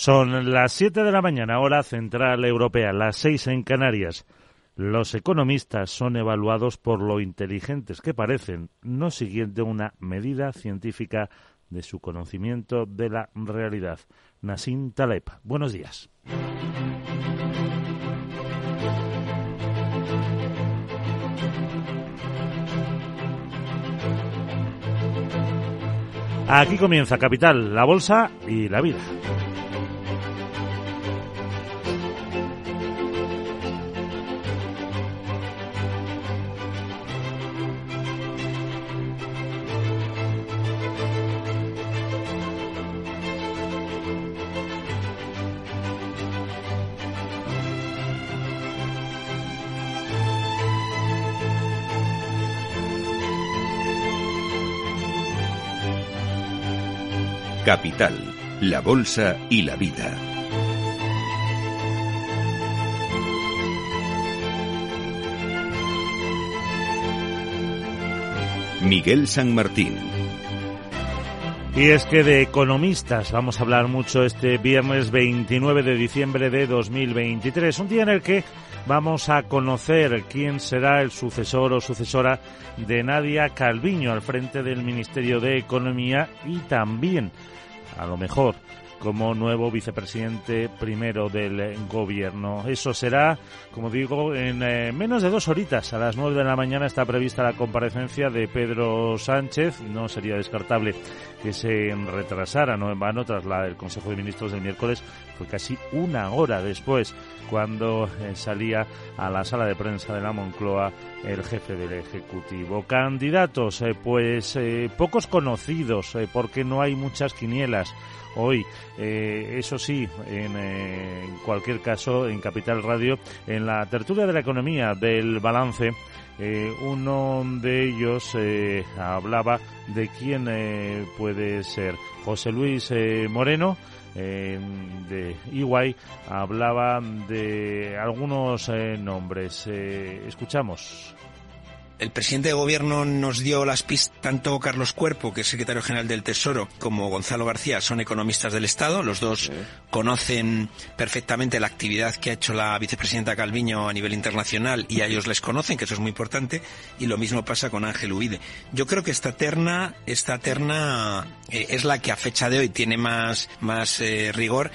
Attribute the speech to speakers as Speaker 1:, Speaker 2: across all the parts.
Speaker 1: Son las 7 de la mañana, hora central europea, las 6 en Canarias. Los economistas son evaluados por lo inteligentes que parecen, no siguiendo una medida científica de su conocimiento de la realidad. Nassim Taleb, buenos días. Aquí comienza Capital, la Bolsa y la Vida.
Speaker 2: Capital, la Bolsa y la Vida. Miguel San Martín.
Speaker 1: Y es que de economistas vamos a hablar mucho este viernes 29 de diciembre de 2023, un día en el que vamos a conocer quién será el sucesor o sucesora de Nadia Calviño al frente del Ministerio de Economía y también a lo mejor como nuevo vicepresidente primero del gobierno. Eso será, como digo, en eh, menos de dos horitas. A las nueve de la mañana está prevista la comparecencia de Pedro Sánchez. No sería descartable que se retrasara, no en vano, tras la, el Consejo de Ministros del miércoles. Fue casi una hora después cuando eh, salía a la sala de prensa de la Moncloa el jefe del Ejecutivo. Candidatos, eh, pues pocos conocidos, porque no hay muchas quinielas hoy. Eh, eso sí, en, eh, cualquier caso, en Capital Radio, en la tertulia de la economía del balance, eh, uno de ellos eh, hablaba de quién eh, puede ser José Luis Moreno. De Iguay hablaba de algunos nombres. escuchamos
Speaker 3: el presidente de gobierno nos dio las pistas, tanto Carlos Cuerpo, que es secretario general del Tesoro, como Gonzalo García son economistas del Estado. Los dos conocen perfectamente la actividad que ha hecho la vicepresidenta Calviño a nivel internacional y a ellos les conocen, que eso es muy importante. Y lo mismo pasa con Ángel Ubide. Yo creo que esta terna, esta terna eh, es la que a fecha de hoy tiene más, más eh, rigor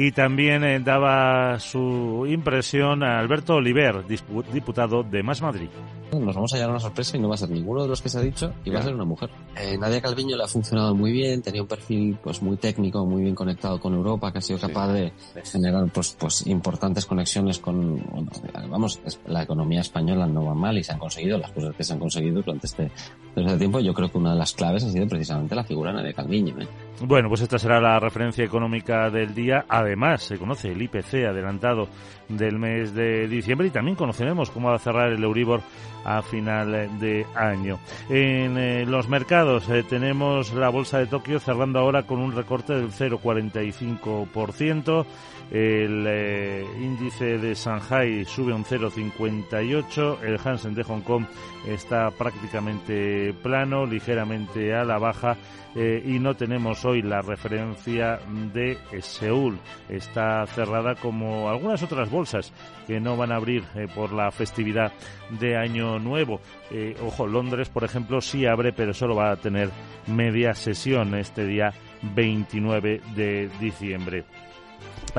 Speaker 1: y también eh, daba su impresión a Alberto Oliver, diputado de Más Madrid.
Speaker 4: Nos vamos a llevar una sorpresa y no va a ser ninguno de los que se ha dicho y va a ser una mujer. Eh, Nadia Calviño le ha funcionado muy bien, tenía un perfil pues muy técnico, muy bien conectado con Europa, que ha sido capaz de, generar pues pues importantes conexiones con vamos, la economía española no va mal y se han conseguido las cosas que se han conseguido durante este, durante este tiempo. Yo creo que una de las claves ha sido precisamente la figura de Nadia Calviño. ¿eh?
Speaker 1: Bueno, pues esta será la referencia económica del día. Además, se conoce el IPC adelantado del mes de diciembre y también conoceremos cómo va a cerrar el Euribor a final de año. En eh, los mercados eh, tenemos la bolsa de Tokio cerrando ahora con un recorte del 0,45%. El eh, índice de Shanghai sube un 0,58. El Hansen de Hong Kong está prácticamente plano, ligeramente a la baja. Y no tenemos hoy la referencia de Seúl. Está cerrada como algunas otras bolsas que no van a abrir eh, por la festividad de Año Nuevo. ojo, Londres, por ejemplo, sí abre, pero solo va a tener media sesión este día 29 de diciembre.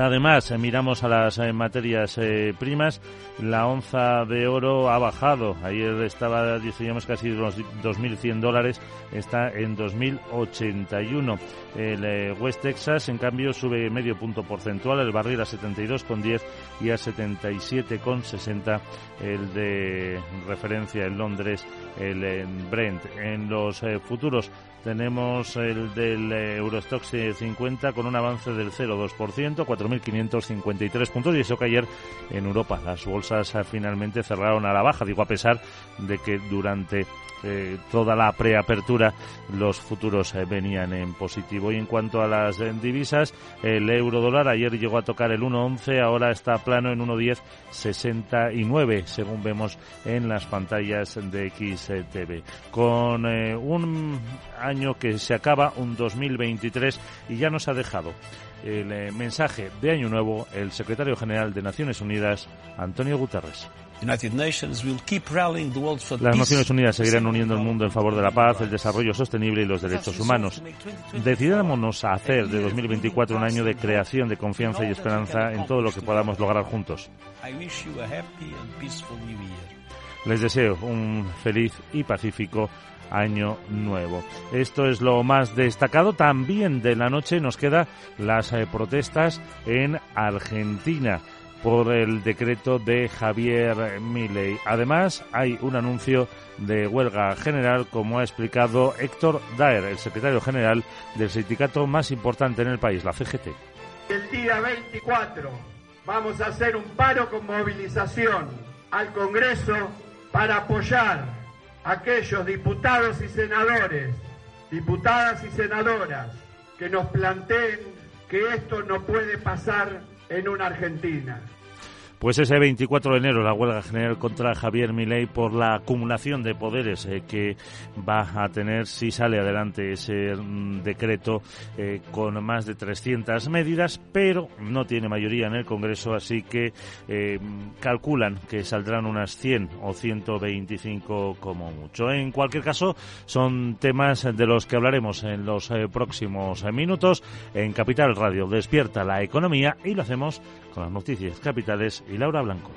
Speaker 1: Además, eh, miramos a las eh, materias eh, primas. La onza de oro ha bajado. Ayer estaba, decíamos, casi los 2.100 dólares. Está en 2.081. El West Texas, en cambio, sube medio punto porcentual. El barril a 72,10 y a 77,60 el de referencia en Londres, el Brent. En los futuros tenemos el del Eurostox 50 con un avance del 0,2%, 4.553 puntos y eso que ayer en Europa las bolsas finalmente cerraron a la baja, digo a pesar de que durante eh, toda la preapertura los futuros eh, venían en positivo. Y en cuanto a las eh, divisas, el euro dólar ayer llegó a tocar el 1.11, ahora está plano en 1.10.69, según vemos en las pantallas de XTV. Con un año que se acaba, un 2023, y ya nos ha dejado el eh, mensaje de Año Nuevo el secretario general de Naciones Unidas, Antonio Guterres. Las Naciones Unidas seguirán uniendo el mundo en favor de la paz, el desarrollo sostenible y los derechos humanos. Decidámonos a hacer de 2024 un año de creación de confianza y esperanza en todo lo que podamos lograr juntos. Les deseo un feliz y pacífico año nuevo. Esto es lo más destacado. También de la noche nos quedan las eh, protestas en Argentina por el decreto de Javier Milei. Además, hay un anuncio de huelga general, como ha explicado Héctor Daer, el secretario general del sindicato más importante en el país, la CGT.
Speaker 5: El día 24 vamos a hacer un paro con movilización al Congreso para apoyar aquellos diputados y senadores, diputadas y senadoras, que nos planteen que esto no puede pasar en una Argentina.
Speaker 1: Pues ese 24 de enero la huelga general contra Javier Milei por la acumulación de poderes eh, que va a tener si sale adelante ese mm, decreto eh, con más de 300 medidas, pero no tiene mayoría en el Congreso, así que eh, calculan que saldrán unas 100 o 125 como mucho. En cualquier caso, son temas de los que hablaremos en los próximos minutos en Capital Radio. Despierta la economía y lo hacemos con las noticias capitales y Laura Blanco.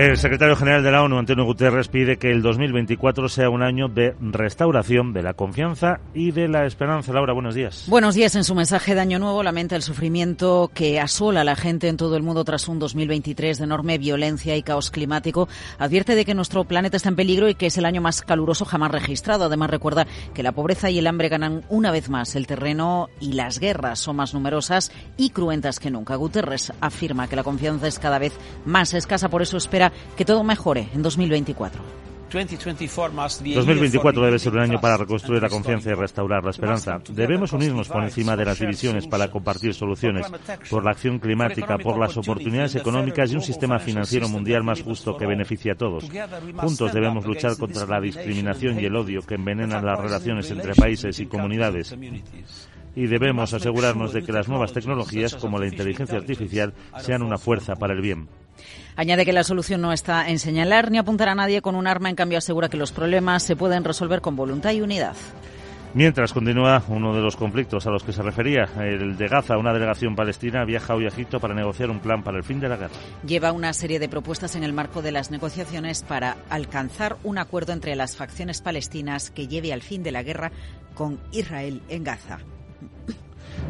Speaker 1: El secretario general de la ONU, Antonio Guterres, pide que el 2024 sea un año de restauración de la confianza y de la esperanza. Laura, buenos días.
Speaker 6: Buenos días. En su mensaje de Año Nuevo lamenta el sufrimiento que asola a la gente en todo el mundo tras un 2023 de enorme violencia y caos climático. Advierte de que nuestro planeta está en peligro y que es el año más caluroso jamás registrado. Además, recuerda que la pobreza y el hambre ganan una vez más el terreno y las guerras son más numerosas y cruentas que nunca. Guterres afirma que la confianza es cada vez más escasa, por eso espera que todo mejore en 2024.
Speaker 1: 2024 debe ser un año para reconstruir la confianza y restaurar la esperanza. Debemos unirnos por encima de las divisiones para compartir soluciones, por la acción climática, por las oportunidades económicas y un sistema financiero mundial más justo que beneficie a todos. Juntos debemos luchar contra la discriminación y el odio que envenenan las relaciones entre países y comunidades y debemos asegurarnos de que las nuevas tecnologías como la inteligencia artificial sean una fuerza para el bien.
Speaker 6: Añade que la solución no está en señalar ni apuntar a nadie con un arma, en cambio asegura que los problemas se pueden resolver con voluntad y unidad.
Speaker 1: Mientras continúa uno de los conflictos a los que se refería, el de Gaza, una delegación palestina viaja hoy a Egipto para negociar un plan para el fin de la guerra.
Speaker 6: Lleva una serie de propuestas en el marco de las negociaciones para alcanzar un acuerdo entre las facciones palestinas que lleve al fin de la guerra con Israel en Gaza.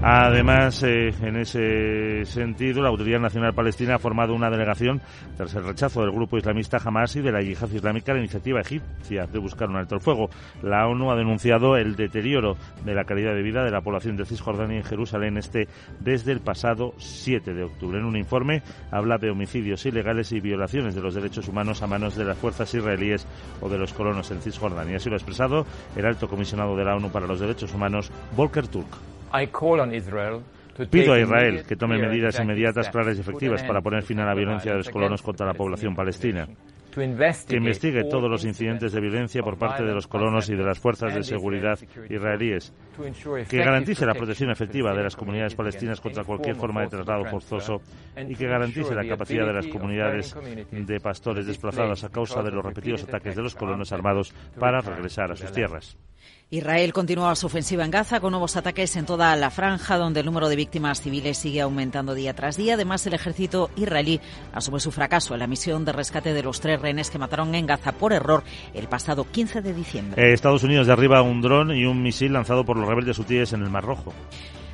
Speaker 1: Además, eh, en ese sentido, la Autoridad Nacional Palestina ha formado una delegación tras el rechazo del grupo islamista Hamas y de la yihad islámica a la iniciativa egipcia de buscar un alto el fuego. La ONU ha denunciado el deterioro de la calidad de vida de la población de Cisjordania en Jerusalén Este desde el pasado 7 de octubre. En un informe habla de homicidios ilegales y violaciones de los derechos humanos a manos de las fuerzas israelíes o de los colonos en Cisjordania. Así lo ha expresado el alto comisionado de la ONU para los Derechos Humanos, Volker Turk. Pido a Israel que tome medidas inmediatas, claras y efectivas para poner fin a la violencia de los colonos contra la población palestina. Que investigue todos los incidentes de violencia por parte de los colonos y de las fuerzas de seguridad israelíes. Que garantice la protección efectiva de las comunidades palestinas contra cualquier forma de traslado forzoso y que garantice la capacidad de las comunidades de pastores desplazados a causa de los repetidos ataques de los colonos armados para regresar a sus tierras.
Speaker 6: Israel continúa su ofensiva en Gaza con nuevos ataques en toda la franja, donde el número de víctimas civiles sigue aumentando día tras día. Además, el ejército israelí asume su fracaso en la misión de rescate de los tres rehenes que mataron en Gaza por error el pasado 15 de diciembre.
Speaker 1: Eh, Estados Unidos derriba un dron y un misil lanzado por los rebeldes hutíes en el Mar Rojo.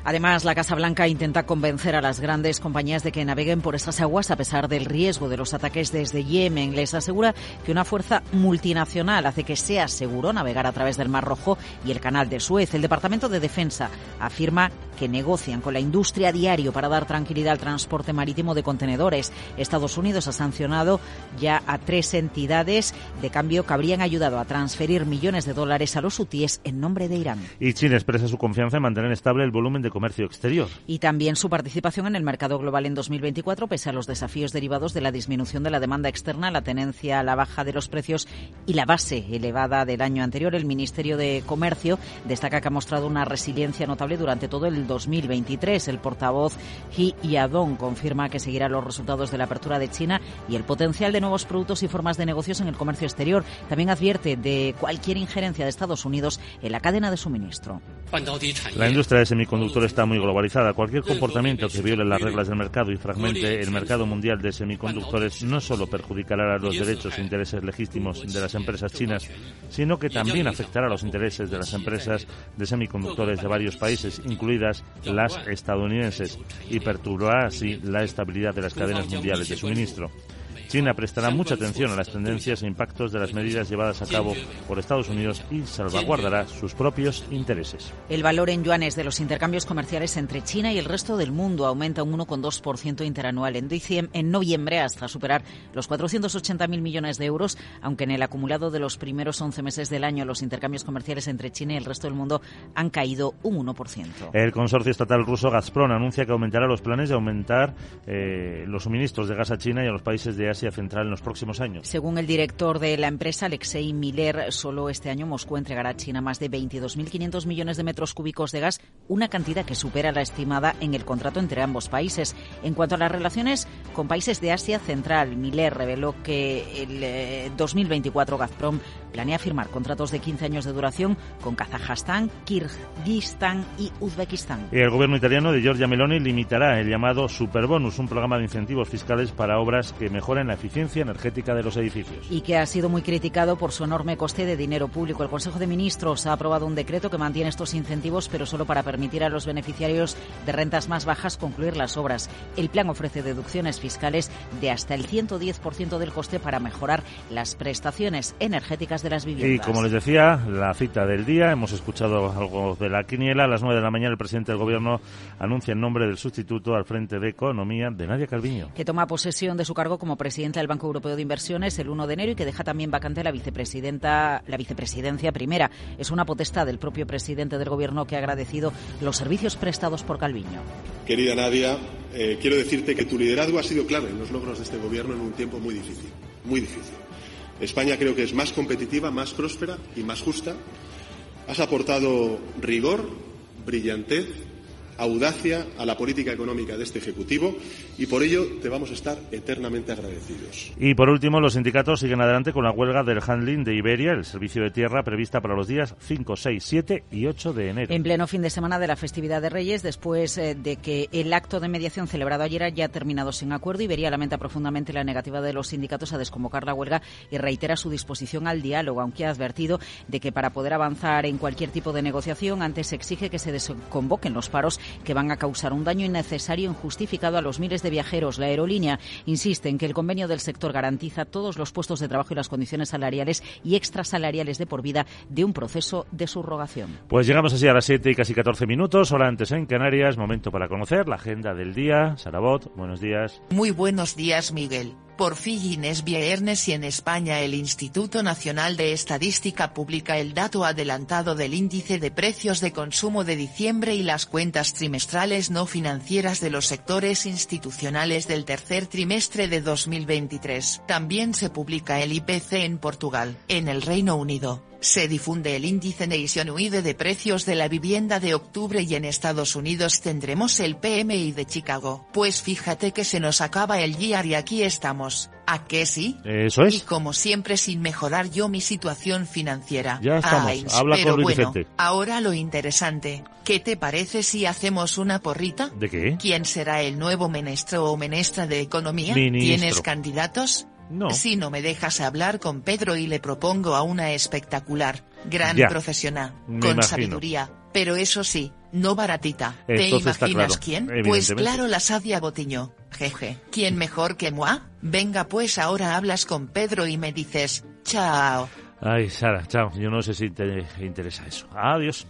Speaker 6: Además, la Casa Blanca intenta convencer a las grandes compañías de que naveguen por esas aguas a pesar del riesgo de los ataques desde Yemen. Les asegura que una fuerza multinacional hace que sea seguro navegar a través del Mar Rojo y el Canal de Suez. El Departamento de Defensa afirma que negocian con la industria diario para dar tranquilidad al transporte marítimo de contenedores. Estados Unidos ha sancionado ya a tres entidades de cambio que habrían ayudado a transferir millones de dólares a los hutíes en nombre de Irán.
Speaker 1: Y China expresa su confianza en mantener estable el volumen de comercio exterior.
Speaker 6: Y también su participación en el mercado global en 2024, pese a los desafíos derivados de la disminución de la demanda externa, la tenencia a la baja de los precios y la base elevada del año anterior. El Ministerio de Comercio destaca que ha mostrado una resiliencia notable durante todo el 2023. El portavoz He Yadong confirma que seguirá los resultados de la apertura de China y el potencial de nuevos productos y formas de negocios en el comercio exterior. También advierte de cualquier injerencia de Estados Unidos en la cadena de suministro.
Speaker 1: La industria de semiconductores está muy globalizada. Cualquier comportamiento que viole las reglas del mercado y fragmente el mercado mundial de semiconductores no solo perjudicará a los derechos e intereses legítimos de las empresas chinas, sino que también afectará a los intereses de las empresas de semiconductores de varios países, incluidas las estadounidenses, y perturbará así la estabilidad de las cadenas mundiales de suministro. China prestará mucha atención a las tendencias e impactos de las medidas llevadas a cabo por Estados Unidos y salvaguardará sus propios intereses.
Speaker 6: El valor en yuanes de los intercambios comerciales entre China y el resto del mundo aumenta un 1,2% interanual en, en noviembre hasta superar los 480.000 millones de euros, aunque en el acumulado de los primeros 11 meses del año los intercambios comerciales entre China y el resto del mundo han caído un 1%.
Speaker 1: El consorcio estatal ruso Gazprom anuncia que aumentará los planes de aumentar eh, los suministros de gas a China y a los países de Asia Central en los próximos años.
Speaker 6: Según el director de la empresa, Alexei Miller, solo este año Moscú entregará a China más de 22.500 millones de metros cúbicos de gas, una cantidad que supera la estimada en el contrato entre ambos países. En cuanto a las relaciones con países de Asia Central, Miller reveló que el 2024 eh, Gazprom planea firmar contratos de 15 años de duración con Kazajstán, Kirguistán y Uzbekistán.
Speaker 1: El gobierno italiano de Giorgia Meloni limitará el llamado Superbonus, un programa de incentivos fiscales para obras que mejoren la eficiencia energética de los edificios.
Speaker 6: Y que ha sido muy criticado por su enorme coste de dinero público. El Consejo de Ministros ha aprobado un decreto que mantiene estos incentivos, pero solo para permitir a los beneficiarios de rentas más bajas concluir las obras. El plan ofrece deducciones fiscales de hasta el 110% del coste para mejorar las prestaciones energéticas de las viviendas.
Speaker 1: Y como les decía, la cita del día, hemos escuchado algo de la quiniela. A las 9 de la mañana el presidente del Gobierno anuncia el nombre del sustituto al frente de Economía de Nadia Calviño.
Speaker 6: Que toma posesión de su cargo como presidente presidenta del Banco Europeo de Inversiones el 1 de enero y que deja también vacante la vicepresidenta, la vicepresidencia primera. Es una potestad del propio presidente del Gobierno que ha agradecido los servicios prestados por Calviño.
Speaker 7: Querida Nadia, eh, quiero decirte que tu liderazgo ha sido clave en los logros de este Gobierno en un tiempo muy difícil, muy difícil. España creo que es más competitiva, más próspera y más justa. Has aportado rigor, brillantez audacia a la política económica de este Ejecutivo y por ello te vamos a estar eternamente agradecidos.
Speaker 1: Y por último, los sindicatos siguen adelante con la huelga del handling de Iberia, el servicio de tierra prevista para los días 5, 6, 7 y 8 de enero.
Speaker 6: En pleno fin de semana de la festividad de Reyes, después eh, de que el acto de mediación celebrado ayer haya terminado sin acuerdo, Iberia lamenta profundamente la negativa de los sindicatos a desconvocar la huelga y reitera su disposición al diálogo, aunque ha advertido de que para poder avanzar en cualquier tipo de negociación antes se exige que se desconvoquen los paros que van a causar un daño innecesario e injustificado a los miles de viajeros. La aerolínea insiste en que el convenio del sector garantiza todos los puestos de trabajo y las condiciones salariales y extrasalariales de por vida de un proceso de subrogación.
Speaker 1: Pues llegamos así a las 7 y casi 14 minutos, hora antes en Canarias, momento para conocer la agenda del día. Sarabot, buenos días.
Speaker 8: Muy buenos días, Miguel. Por fin es viernes y en España el Instituto Nacional de Estadística publica el dato adelantado del índice de precios de consumo de diciembre y las cuentas trimestrales no financieras de los sectores institucionales del tercer trimestre de 2023. También se publica el IPC en Portugal. En el Reino Unido, se difunde el índice Nationwide de precios de la vivienda de octubre y en Estados Unidos tendremos el PMI de Chicago. Pues fíjate que se nos acaba el día y aquí estamos. ¿A qué sí?
Speaker 1: Eso es.
Speaker 8: Y como siempre sin mejorar yo mi situación financiera.
Speaker 1: Ya estamos. Habla
Speaker 8: pero
Speaker 1: con
Speaker 8: bueno, ahora lo interesante. ¿Qué te parece si hacemos una porrita?
Speaker 1: ¿De qué?
Speaker 8: ¿Quién será el nuevo ministro o ministra de Economía?
Speaker 1: Ministro.
Speaker 8: ¿Tienes candidatos?
Speaker 1: No.
Speaker 8: Si no me dejas hablar con Pedro y le propongo a una espectacular, gran
Speaker 1: Ya.
Speaker 8: profesional, con
Speaker 1: imagino.
Speaker 8: sabiduría, pero eso sí, no baratita. ¿Te
Speaker 1: Entonces
Speaker 8: imaginas
Speaker 1: claro,
Speaker 8: quién? Pues claro, la Sadia Botiño. Jeje. ¿Quién mejor que moi? Venga, pues ahora hablas con Pedro y me dices, chao.
Speaker 1: Ay, Sara, chao. Yo no sé si te interesa eso. Adiós.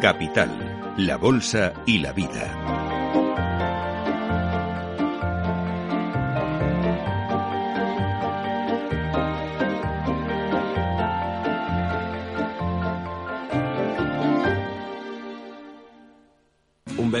Speaker 2: Capital, la Bolsa y la Vida.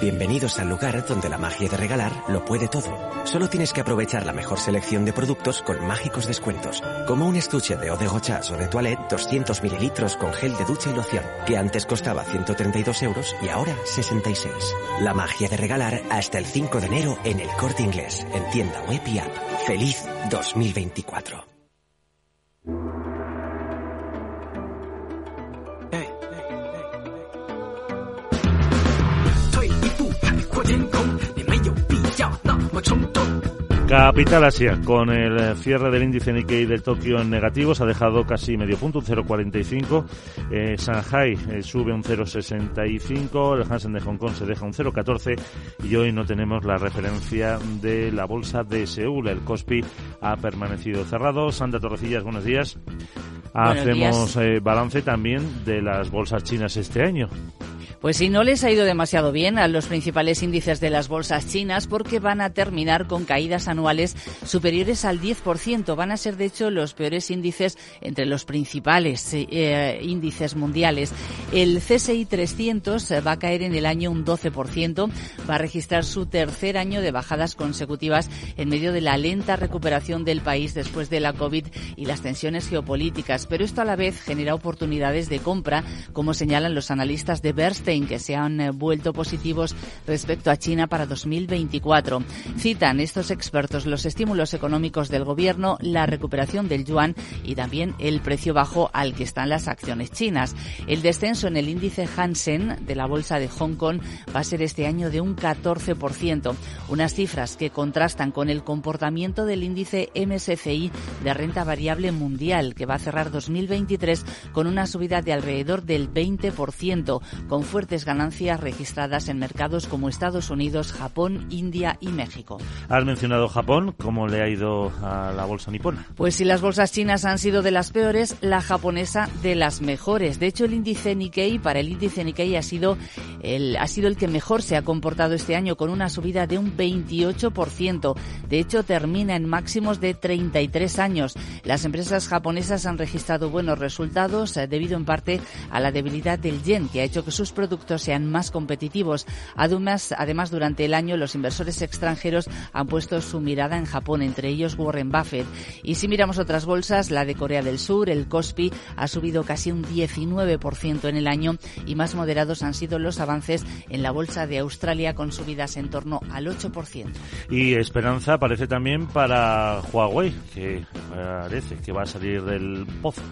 Speaker 9: Bienvenidos al lugar donde la magia de regalar lo puede todo. Solo tienes que aprovechar la mejor selección de productos con mágicos descuentos, como un estuche de eau de o de toilette 200 mililitros con gel de ducha y loción, que antes costaba 132 euros y ahora 66. La magia de regalar hasta el 5 de enero en el corte inglés, en tienda web y app. ¡Feliz 2024!
Speaker 1: Capital Asia, con el eh, cierre del índice Nikkei del Tokio en negativo, se ha dejado casi medio punto, un 0,45. Eh, Shanghai eh, sube un 0,65. El Hansen de Hong Kong se deja un 0,14. Y hoy no tenemos la referencia de la bolsa de Seúl. El Kospi ha permanecido cerrado. Sandra Torrecillas, buenos días.
Speaker 10: Buenos
Speaker 1: Hacemos
Speaker 10: días.
Speaker 1: eh, balance también de las bolsas chinas este año.
Speaker 10: Pues sí, no les ha ido demasiado bien a los principales índices de las bolsas chinas porque van a terminar con caídas anuales superiores al 10%. Van a ser, de hecho, los peores índices entre los principales eh, índices mundiales. El CSI 300 va a caer en el año un 12%. Va a registrar su tercer año de bajadas consecutivas en medio de la lenta recuperación del país después de la COVID y las tensiones geopolíticas. Pero esto a la vez genera oportunidades de compra, como señalan los analistas de Bernstein, que se han eh, vuelto positivos respecto a China para 2024. Citan estos expertos los estímulos económicos del gobierno, la recuperación del yuan y también el precio bajo al que están las acciones chinas. El descenso en el índice Hansen de la bolsa de Hong Kong va a ser este año de un 14%, unas cifras que contrastan con el comportamiento del índice MSCI de renta variable mundial, que va a cerrar 2023 con una subida de alrededor del 20%, con fuertes ganancias registradas en mercados como Estados Unidos, Japón, India y México.
Speaker 1: Has mencionado Japón. ¿Cómo le ha ido a la bolsa nipona?
Speaker 10: Pues si las bolsas chinas han sido de las peores, la japonesa de las mejores. De hecho, el índice Nikkei, para el índice Nikkei ha sido el, ha sido el que mejor se ha comportado este año con una subida de un 28%. De hecho, termina en máximos de 33 años. Las empresas japonesas han registrado buenos resultados eh, debido en parte a la debilidad del yen, que ha hecho que sus productos sean más competitivos. Además, además, durante el año los inversores extranjeros han puesto su mirada en Japón, entre ellos Warren Buffett. Y si miramos otras bolsas, la de Corea del Sur, el Kospi, ha subido casi un 19% en el año y más moderados han sido los avances en la bolsa de Australia con subidas en torno al 8%.
Speaker 1: Y esperanza parece también para Huawei, que parece que va a salir del pozo.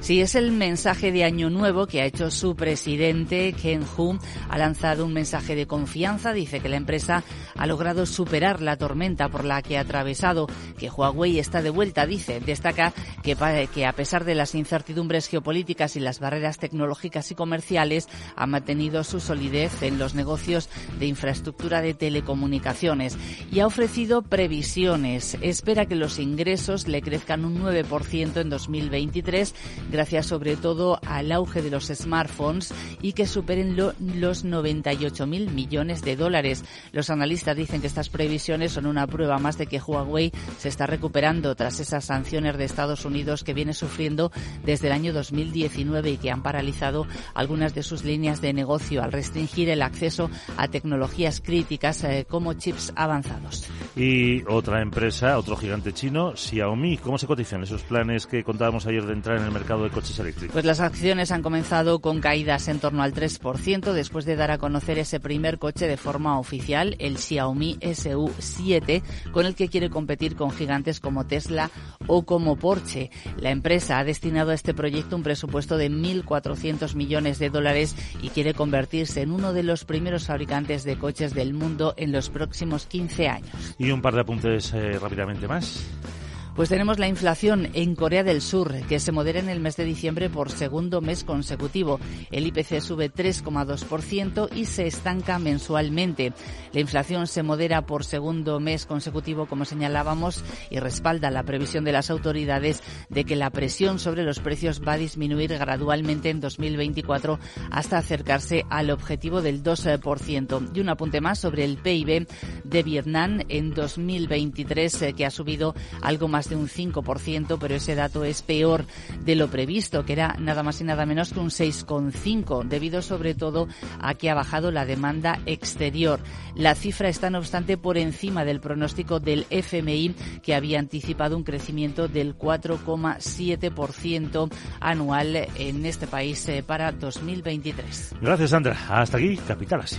Speaker 10: Sí, es el mensaje de Año Nuevo que ha hecho su presidente, Ken Hu. Ha lanzado un mensaje de confianza. Dice que la empresa ha logrado superar la tormenta por la que ha atravesado, que Huawei está de vuelta, dice. Destaca que, que a pesar de las incertidumbres geopolíticas y las barreras tecnológicas y comerciales, ha mantenido su solidez en los negocios de infraestructura de telecomunicaciones y ha ofrecido previsiones. Espera que los ingresos le crezcan un 9% en 2023, gracias sobre todo al auge de los smartphones y que superen lo- los 98.000 millones de dólares. Los analistas dicen que estas previsiones son una prueba más de que Huawei se está recuperando tras esas sanciones de Estados Unidos que viene sufriendo desde el año 2019 y que han paralizado algunas de sus líneas de negocio al restringir el acceso a tecnologías críticas eh, como chips avanzados.
Speaker 1: Y otra empresa, otro gigante chino, Xiaomi. ¿Cómo se cotizan esos planes que contábamos ayer de entrar en el mercado de coches eléctricos?
Speaker 10: Pues las acciones han comenzado con caídas en torno al 3%. 7% después de dar a conocer ese primer coche de forma oficial, el Xiaomi SU7, con el que quiere competir con gigantes como Tesla o como Porsche. La empresa ha destinado a este proyecto un presupuesto de 1.400 millones de dólares y quiere convertirse en uno de los primeros fabricantes de coches del mundo en los próximos 15 años.
Speaker 1: Y un par de apuntes eh, rápidamente más.
Speaker 10: Pues tenemos la inflación en Corea del Sur, que se modera en el mes de diciembre por segundo mes consecutivo. El IPC sube 3,2% y se estanca mensualmente. La inflación se modera por segundo mes consecutivo, como señalábamos, y respalda la previsión de las autoridades de que la presión sobre los precios va a disminuir gradualmente en 2024 hasta acercarse al objetivo del 2%. Y un apunte más sobre el PIB de Vietnam en 2023, eh, que ha subido algo más de un 5%, pero ese dato es peor de lo previsto, que era nada más y nada menos que un 6,5, debido sobre todo a que ha bajado la demanda exterior. La cifra está, no obstante, por encima del pronóstico del FMI, que había anticipado un crecimiento del 4,7% anual en este país eh, para 2023.
Speaker 1: Gracias, Sandra. Hasta aquí, Capital Asia.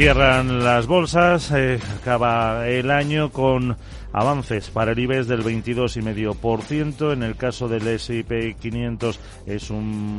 Speaker 1: Cierran las bolsas, eh, acaba el año con avances para el IBEX del 22,5%. En el caso del S&P 500 es un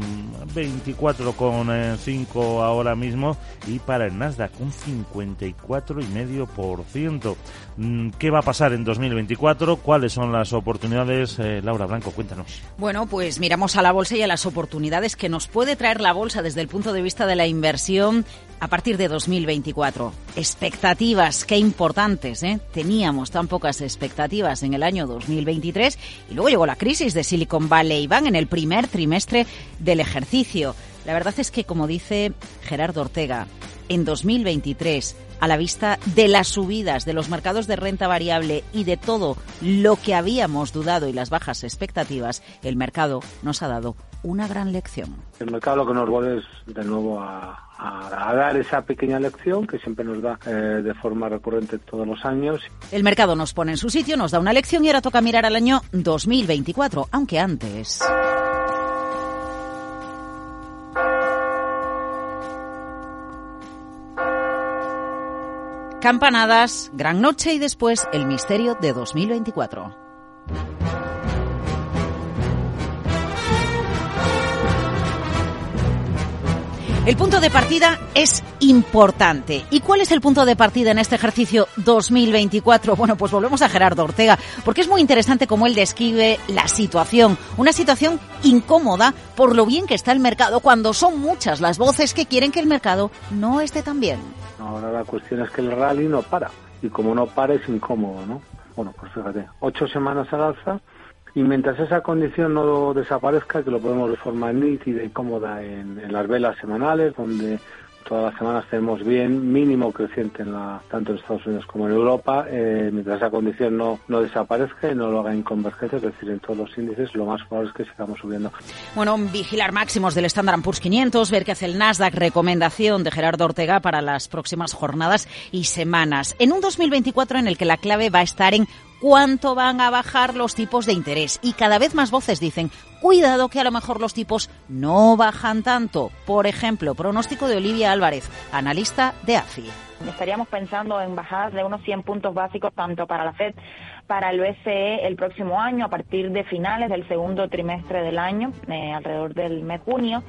Speaker 1: 24,5 ahora mismo y para el Nasdaq un 54,5%. Mm, ¿Qué va a pasar en 2024? ¿Cuáles son las oportunidades? Eh, Laura Blanco, cuéntanos.
Speaker 6: Bueno, pues miramos a la bolsa y a las oportunidades que nos puede traer la bolsa desde el punto de vista de la inversión a partir de 2024. Expectativas, qué importantes, ¿eh? Teníamos tan pocas expectativas en el año 2023 y luego llegó la crisis de Silicon Valley Bank en el primer trimestre del ejercicio. La verdad es que, como dice Gerardo Ortega, en 2023 a la vista de las subidas de los mercados de renta variable y de todo lo que habíamos dudado y las bajas expectativas, el mercado nos ha dado una gran lección.
Speaker 11: El mercado lo que nos vuelve es de nuevo a, dar esa pequeña lección que siempre nos da eh, de forma recurrente todos los años.
Speaker 6: El mercado nos pone en su sitio, nos da una lección y ahora toca mirar al año 2024, aunque antes. Campanadas, gran noche y después el misterio de 2024. El punto de partida es importante. ¿Y cuál es el punto de partida en este ejercicio 2024? Bueno, pues volvemos a Gerardo Ortega, porque es muy interesante cómo él describe la situación. Una situación incómoda por lo bien que está el mercado, cuando son muchas las voces que quieren que el mercado no esté tan bien.
Speaker 11: Ahora la cuestión es que el rally no para. Y como no para es incómodo, ¿no? Bueno, pues fíjate, ocho semanas al alza y mientras esa condición no desaparezca, que lo podemos de forma nítida y cómoda en, las velas semanales, donde todas las semanas tenemos bien mínimo creciente en la, tanto en Estados Unidos como en Europa, eh, mientras esa condición no, no desaparezca y no lo haga en convergencia, es decir, en todos los índices, lo más probable es que sigamos subiendo.
Speaker 6: Bueno, vigilar máximos del Standard Poor's 500, ver qué hace el Nasdaq, recomendación de Gerardo Ortega para las próximas jornadas y semanas. En un 2024 en el que la clave va a estar en cuánto van a bajar los tipos de interés. Y cada vez más voces dicen, cuidado que a lo mejor los tipos no bajan tanto. Por ejemplo, pronóstico de Olivia Álvarez, analista de AFI.
Speaker 12: Estaríamos pensando en bajadas de unos 100 puntos básicos tanto para la Fed para el BCE el próximo año, a partir de finales del segundo trimestre del año, eh, alrededor del mes junio,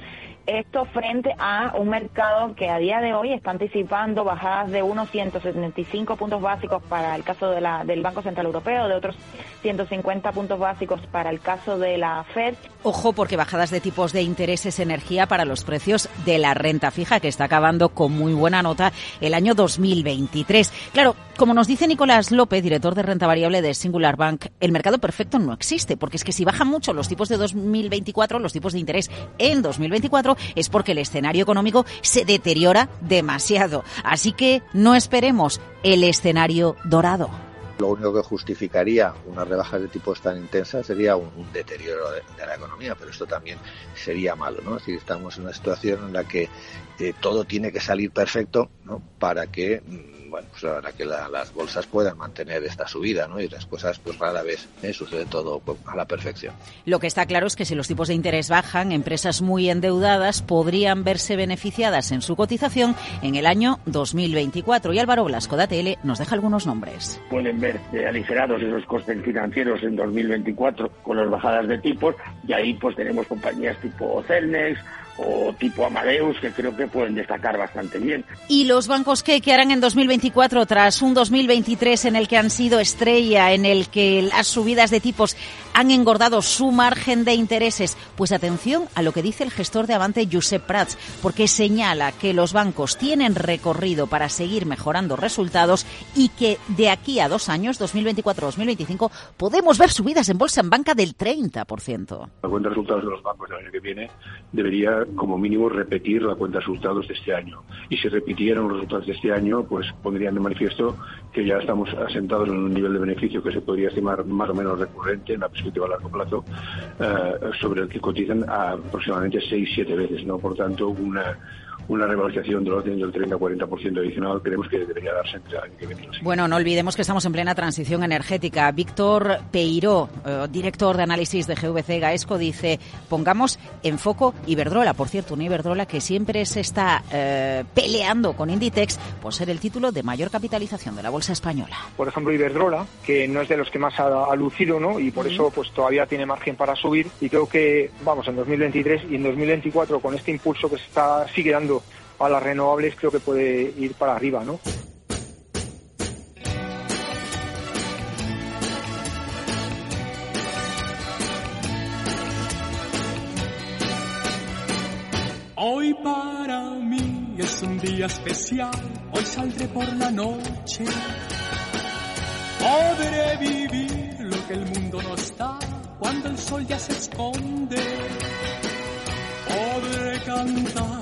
Speaker 12: Esto frente a un mercado que a día de hoy está anticipando bajadas de unos 175 puntos básicos para el caso de la, del Banco Central Europeo, de otros 150 puntos básicos para el caso de la Fed.
Speaker 6: Ojo, porque bajadas de tipos de interés es energía para los precios de la renta fija, que está acabando con muy buena nota el año 2023. Claro, como nos dice Nicolás López, director de renta variable de Singular Bank, el mercado perfecto no existe, porque es que si bajan mucho los tipos de 2024, los tipos de interés en 2024, es porque el escenario económico se deteriora demasiado. Así que no esperemos el escenario dorado.
Speaker 13: Lo único que justificaría una rebaja de tipos tan intensa sería un, deterioro de, la economía, pero esto también sería malo, ¿no? Es estamos en una situación en la que eh, todo tiene que salir perfecto, ¿no? Para que mm, bueno, pues para que las bolsas puedan mantener esta subida, ¿no? Y las cosas, pues rara vez ¿eh? sucede todo a la perfección.
Speaker 6: Lo que está claro es que si los tipos de interés bajan, empresas muy endeudadas podrían verse beneficiadas en su cotización en el año 2024. Y Álvaro Blasco de ATL nos deja algunos nombres.
Speaker 14: Pueden ver aligerados esos costes financieros en 2024 con las bajadas de tipos y ahí pues tenemos compañías tipo Celnex, o tipo Amadeus que creo que pueden destacar bastante bien.
Speaker 6: ¿Y los bancos qué, qué harán en 2024 tras un 2023 en el que han sido estrella, en el que las subidas de tipos han engordado su margen de intereses? Pues atención a lo que dice el gestor de Avante, Josep Prats, porque señala que los bancos tienen recorrido para seguir mejorando resultados y que de aquí a dos años, 2024-2025, podemos ver subidas en bolsa en banca del 30%.
Speaker 15: La cuenta de resultados de los bancos del año que viene debería como mínimo repetir la cuenta de resultados de este año. Y si repitieran los resultados de este año, pues pondrían de manifiesto que ya estamos asentados en un nivel de beneficio que se podría estimar más o menos recurrente en la a largo plazo, eh, sobre el que cotizan aproximadamente 6-7 veces. ¿no? Por tanto, una una revalorización del orden del 30-40% adicional creemos que debería darse entre el año que viene.
Speaker 6: Bueno, no olvidemos que estamos en plena transición energética. Víctor Peiró, eh, director de análisis de GVC Gaesco, dice, pongamos en foco Iberdrola. Por cierto, una Iberdrola que siempre se está eh, peleando con Inditex por ser el título de mayor capitalización de la bolsa española.
Speaker 16: Por ejemplo, Iberdrola, que no es de los que más ha, lucido, ¿no? Y por eso pues todavía tiene margen para subir. Y creo que, vamos, en 2023 y en 2024, con este impulso que se está, sigue dando a las renovables creo que puede ir para arriba, ¿no?
Speaker 17: Hoy para mí es un día especial, hoy saldré por la noche. Podré vivir lo que el mundo no está cuando el sol ya se esconde. Podré cantar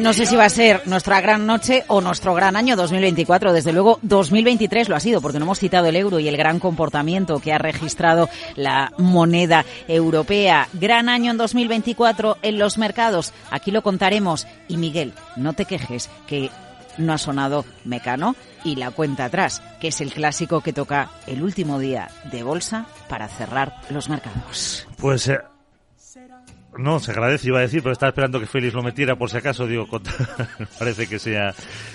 Speaker 6: no sé si va a ser nuestra gran noche o nuestro gran año 2024. Desde luego, 2023 lo ha sido, porque no hemos citado el euro y el gran comportamiento que ha registrado la moneda europea. Gran año en 2024 en los mercados. Aquí lo contaremos. Y Miguel, no te quejes que no ha sonado Mecano y la cuenta atrás, que es el clásico que toca el último día de bolsa para cerrar los mercados.
Speaker 1: Pues eh, no, se agradece, iba a decir, pero estaba esperando que Félix lo metiera por si acaso, digo, parece que se ha,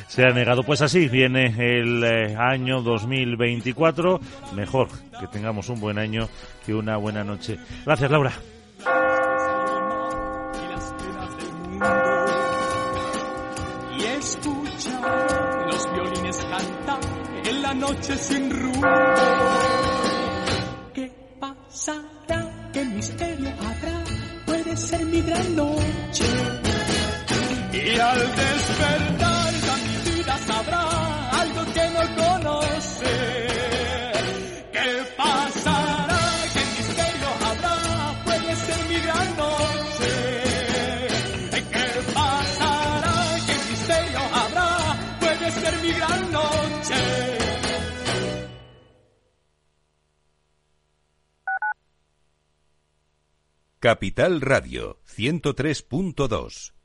Speaker 1: se ha negado. Pues así viene el eh, año 2024, mejor que tengamos un buen año que una buena noche. Gracias, Laura.
Speaker 17: Y escuchar los violines en la noche sin rumbo. ¿Qué pasará? ¿Qué misterio? Ser mi gran noche. Y al despertar
Speaker 2: Capital Radio 103.2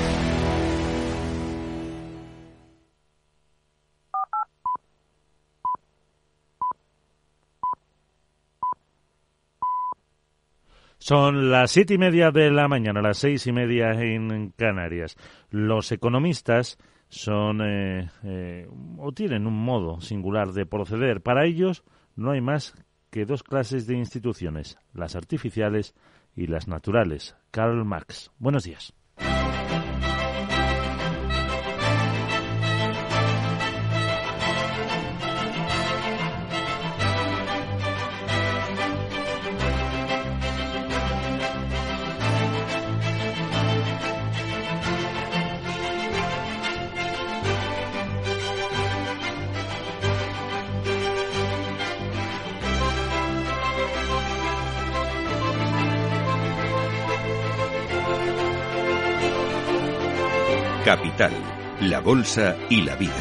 Speaker 1: Son las siete y media de la mañana, las seis y media en Canarias. Los economistas son eh, eh, o tienen un modo singular de proceder. Para ellos no hay más que dos clases de instituciones, las artificiales y las naturales. Karl Marx. Buenos días.
Speaker 2: Bolsa y la Vida.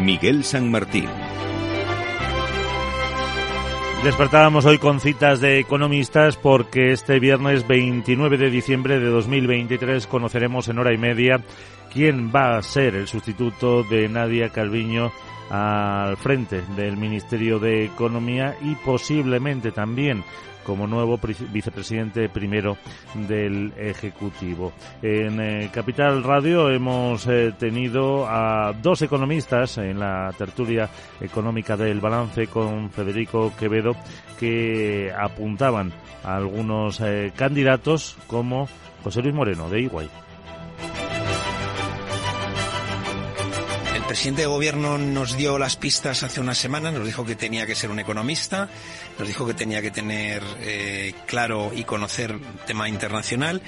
Speaker 2: Miguel San Martín.
Speaker 1: Despertábamos hoy con citas de economistas porque este viernes 29 de diciembre de 2023 conoceremos en hora y media quién va a ser el sustituto de Nadia Calviño al frente del Ministerio de Economía y posiblemente también como nuevo vicepresidente primero del Ejecutivo. En eh, Capital Radio hemos eh, tenido a dos economistas en la tertulia económica del balance con Federico Quevedo que apuntaban a algunos eh, candidatos como José Luis Moreno de Iguay.
Speaker 3: Presidente de gobierno nos dio las pistas hace una semana, nos dijo que tenía que ser un economista, nos dijo que tenía que tener eh, claro y conocer tema internacional.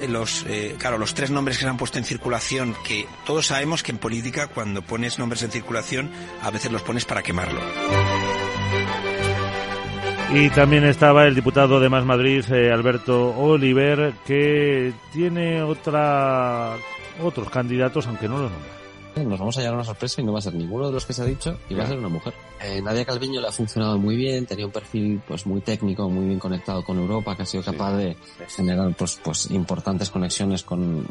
Speaker 3: Eh, los, eh, claro, los tres nombres que se han puesto en circulación, que todos sabemos que en política cuando pones nombres en circulación a veces los pones para quemarlo.
Speaker 1: Y también estaba el diputado de Más Madrid, Alberto Oliver, que tiene otra otros candidatos, aunque no lo nombra
Speaker 4: nos vamos a llevar una sorpresa y no va a ser ninguno de los que se ha dicho y va a ser una mujer. Eh, Nadia Calviño le ha funcionado muy bien, tenía un perfil pues muy técnico, muy bien conectado con Europa, que ha sido capaz de generar pues pues importantes conexiones con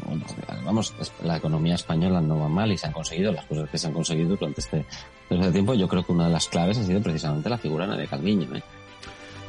Speaker 4: vamos, la economía española no va mal y se han conseguido las cosas que se han conseguido durante este, durante este tiempo. Yo creo que una de las claves ha sido precisamente la figura de Nadia Calviño. ¿eh?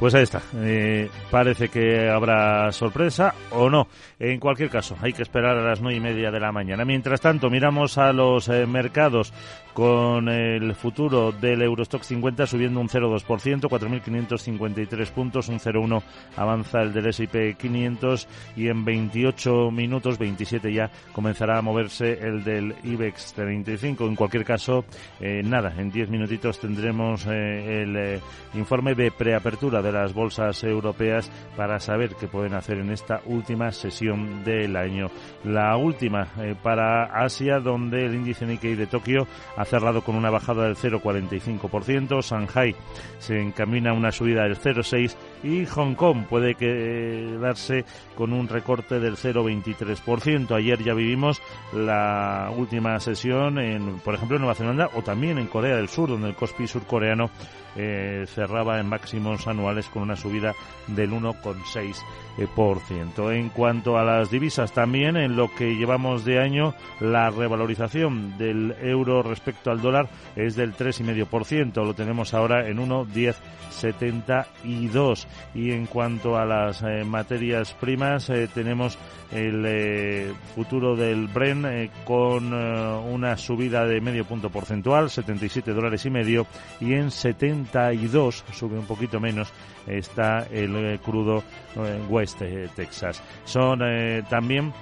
Speaker 1: Pues ahí está. Eh, parece que habrá sorpresa o no. En cualquier caso, hay que esperar a las nueve y media de la mañana. Mientras tanto, miramos a los eh, mercados con el futuro del Eurostock 50 subiendo un 0,2%, 4.553 puntos, un 0,1 avanza el del S&P 500 y en 28 minutos, 27 ya, comenzará a moverse el del IBEX 35. En cualquier caso, eh, nada, en 10 minutitos tendremos eh, el eh, informe de preapertura de las bolsas europeas para saber qué pueden hacer en esta última sesión del año. La última para Asia, donde el índice Nikkei de Tokio cerrado con una bajada del 0,45%, Shanghai se encamina a una subida del 0,6% y Hong Kong puede quedarse con un recorte del 0,23%. Ayer ya vivimos la última sesión, en, por ejemplo, en Nueva Zelanda o también en Corea del Sur, donde el Kospi surcoreano eh, cerraba en máximos anuales con una subida del 1,6%. Ciento. En cuanto a las divisas, también en lo que llevamos de año, la revalorización del euro respecto al dólar es del 3,5%. Lo tenemos ahora en 1,1072. Y en cuanto a las eh, materias primas, eh, tenemos el eh, futuro del Bren con una subida de medio punto porcentual, 77 dólares y medio, y en 72, sube un poquito menos, está el crudo West Texas. Son también